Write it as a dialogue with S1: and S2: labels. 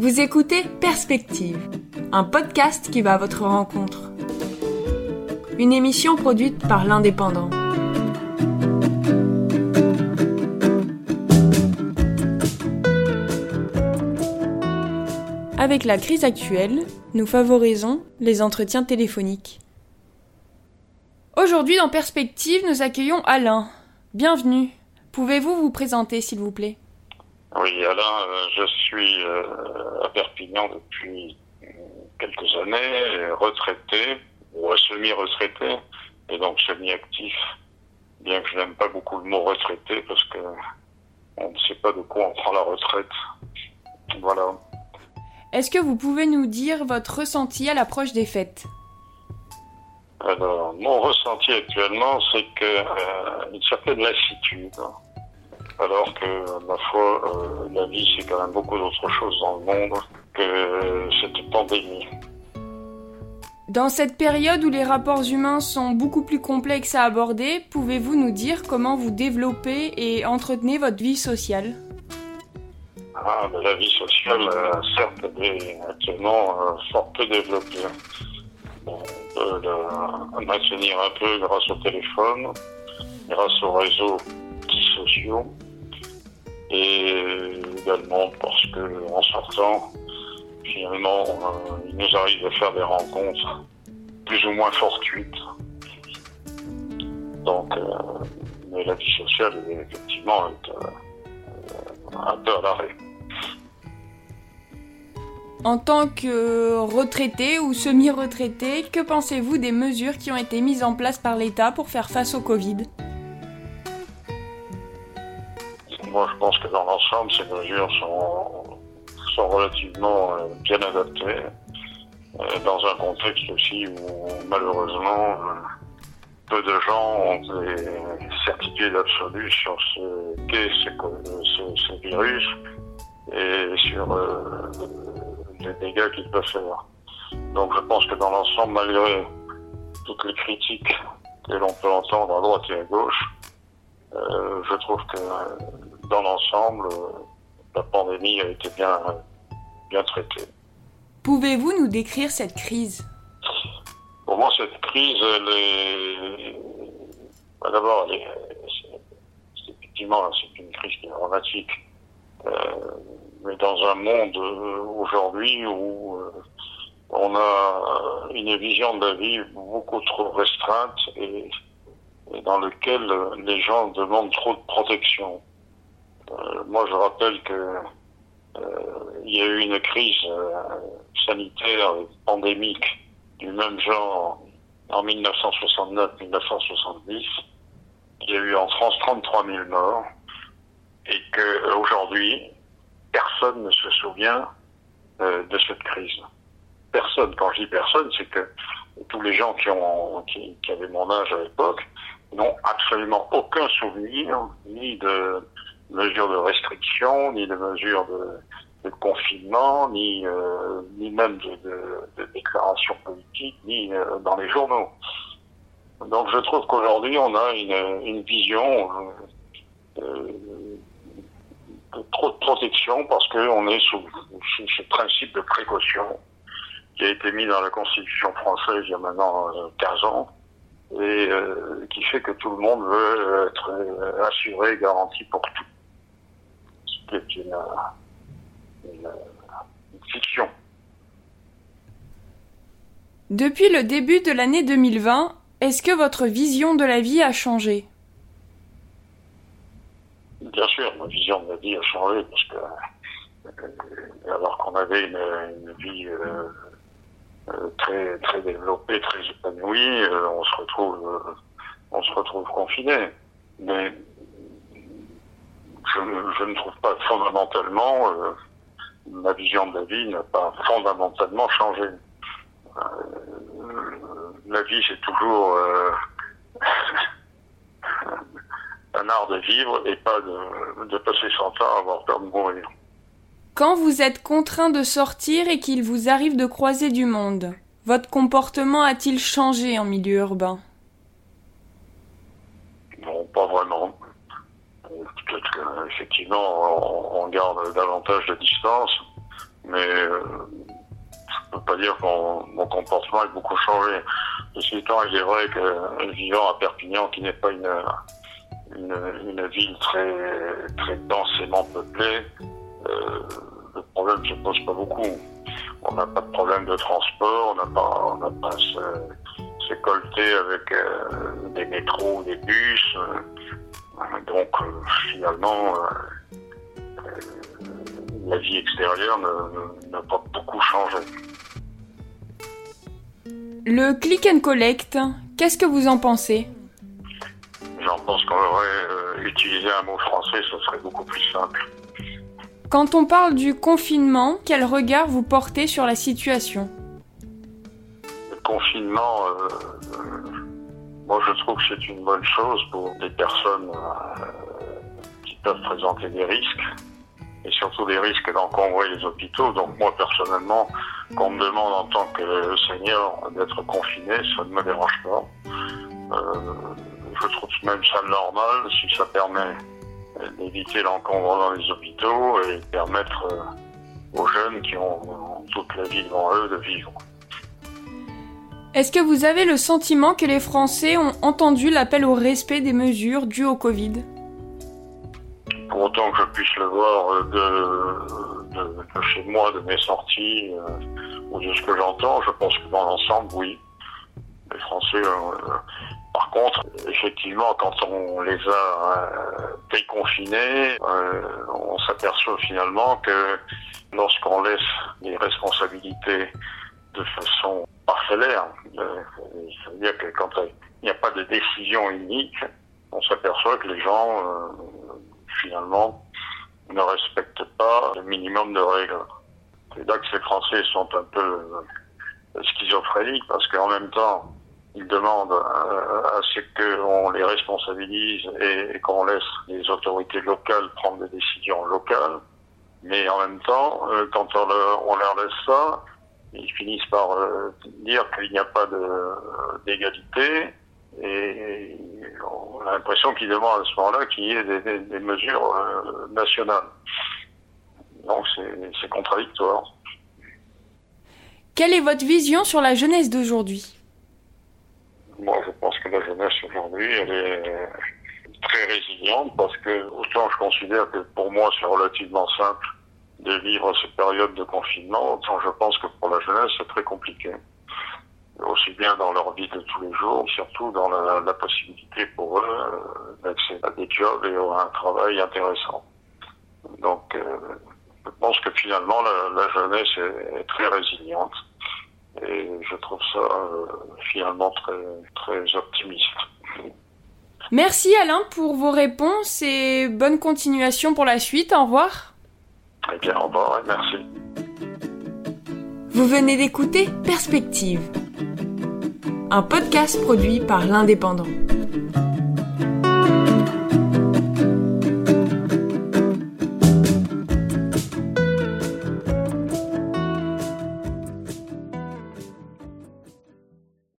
S1: Vous écoutez Perspective, un podcast qui va à votre rencontre. Une émission produite par l'Indépendant. Avec la crise actuelle, nous favorisons les entretiens téléphoniques. Aujourd'hui dans Perspective, nous accueillons Alain. Bienvenue. Pouvez-vous vous présenter s'il vous plaît?
S2: Oui, Alain, euh, je suis euh, à Perpignan depuis quelques années, retraité, ou semi-retraité, et donc semi-actif, bien que je n'aime pas beaucoup le mot retraité parce que on ne sait pas de quoi on prend la retraite. Voilà.
S1: Est-ce que vous pouvez nous dire votre ressenti à l'approche des fêtes?
S2: Alors, mon ressenti actuellement, c'est que euh, une certaine lassitude. Alors que, ma foi, euh, la vie, c'est quand même beaucoup d'autres choses dans le monde que cette pandémie.
S1: Dans cette période où les rapports humains sont beaucoup plus complexes à aborder, pouvez-vous nous dire comment vous développez et entretenez votre vie sociale?
S2: Ah, la vie sociale, euh, certes, est actuellement euh, fort peu développée. On peut la maintenir un peu grâce au téléphone, grâce aux réseaux sociaux, et également parce que en sortant, finalement, euh, il nous arrive de faire des rencontres plus ou moins fortuites. Donc, mais la vie sociale, effectivement, est un peu à l'arrêt.
S1: En tant que retraité ou semi-retraité, que pensez-vous des mesures qui ont été mises en place par l'État pour faire face au Covid?
S2: Moi, je pense que dans l'ensemble, ces mesures sont, sont relativement euh, bien adaptées, euh, dans un contexte aussi où, malheureusement, euh, peu de gens ont des certitudes absolues sur ce qu'est ce, virus et sur les dégâts qu'il peut faire. Donc je pense que dans l'ensemble, malgré toutes les critiques que l'on peut entendre à droite et à gauche, je trouve que dans l'ensemble, la pandémie a été bien, bien traitée.
S1: Pouvez-vous nous décrire cette crise?
S2: Pour moi, cette crise, elle est... Bah, d'abord, c'est effectivement c'est une crise qui est dramatique. Euh, mais dans un monde euh, aujourd'hui où euh, on a une vision de la vie beaucoup trop restreinte et, dans lequel les gens demandent trop de protection. Euh, moi, je rappelle que il y a eu une crise sanitaire pandémique du même genre en 1969-1970. Il y a eu en France 33 000 morts et qu'aujourd'hui, personne ne se souvient euh, de cette crise. Personne. Quand je dis personne, c'est que tous les gens qui, avaient mon âge à l'époque n'ont absolument aucun souvenir ni de mesures de restriction, ni de mesures de, confinement, ni euh, ni même de, de, déclarations politiques, ni euh, dans les journaux. Donc je trouve qu'aujourd'hui on a une, une vision trop de protection parce qu'on est sous, ce principe de précaution qui a été mis dans la Constitution française il y a maintenant 15 euh, ans et euh, qui fait que tout le monde veut être euh, assuré, garanti pour tout. Qui est une, une fiction.
S1: Depuis le début de l'année 2020, est-ce que votre vision de la vie a changé?
S2: Bien sûr, ma vision de la vie a changé parce que euh, alors qu'on avait une, une vie euh, euh, très très développée, très épanouie, on se retrouve on se retrouve confiné. Mais je, ne trouve pas fondamentalement ma vision de la vie n'a pas fondamentalement changé. la vie c'est toujours un art de vivre et pas de, passer son temps à avoir peur de mourir.
S1: Quand vous êtes contraint de sortir et qu'il vous arrive de croiser du monde, votre comportement a-t-il changé en milieu urbain?
S2: Peut-être qu'effectivement, on, garde davantage de distance, mais euh, je peux pas dire que mon, comportement ait beaucoup changé. Ceci étant, il est vrai que vivant à Perpignan, qui n'est pas une, une, ville très, très densément peuplée, euh, le problème ne se pose pas beaucoup. On n'a pas de problème de transport, on n'a pas, on n'a pas se, colter avec euh, des métros, des bus. Euh, donc finalement, la vie extérieure n'a pas beaucoup changé.
S1: Le click and collect, qu'est-ce que vous en pensez?
S2: J'en pense qu'on aurait euh, utilisé un mot français, ce serait beaucoup plus simple.
S1: Quand on parle du confinement, quel regard vous portez sur la situation?
S2: Le confinement, euh, euh, moi je trouve que c'est une bonne chose pour des personnes qui peuvent présenter des risques et surtout des risques d'encombrer les hôpitaux. Donc moi personnellement, qu'on me demande en tant que senior d'être confiné, ça ne me dérange pas. Euh, je trouve même ça normal si ça permet d'éviter l'encombrement dans les hôpitaux et permettre euh, aux jeunes qui ont toute la vie devant eux de vivre.
S1: Est-ce que vous avez le sentiment que les Français ont entendu l'appel au respect des mesures dues au Covid?
S2: Pour autant que je puisse le voir euh, de, chez moi, de mes sorties euh, ou de ce que j'entends, je pense que dans l'ensemble, oui. Les Français, euh, par contre, effectivement, quand on les a déconfinés, on s'aperçoit finalement que lorsqu'on laisse les responsabilités de façon parcellaire, c'est-à-dire que quand il n'y a pas de décision unique, on s'aperçoit que les gens finalement, ne respectent pas le minimum de règles. C'est là que ces Français sont un peu euh, schizophréniques parce qu'en même temps, ils demandent euh, à ce qu'on les responsabilise et, qu'on laisse les autorités locales prendre des décisions locales. Mais en même temps, euh, quand on leur, laisse ça, ils finissent par dire qu'il n'y a pas d'égalité et on a l'impression qu'ils demandent à ce moment-là qu'il y ait des, mesures euh, nationales. Donc c'est contradictoire.
S1: Quelle est votre vision sur la jeunesse d'aujourd'hui?
S2: Moi, je pense que la jeunesse aujourd'hui, elle est très résiliente parce que autant je considère que pour moi c'est relativement simple de vivre cette période de confinement, je pense que pour la jeunesse c'est très compliqué aussi bien dans leur vie de tous les jours, surtout dans la, possibilité pour eux euh, d'accéder à des jobs et à un travail intéressant. Donc, euh, je pense que finalement, la, jeunesse est, très résiliente et je trouve ça euh, finalement très, très optimiste.
S1: Merci Alain pour vos réponses et bonne continuation pour la suite. Au revoir.
S2: Bien, au revoir et merci.
S1: Vous venez d'écouter Perspective un podcast produit par l'Indépendant.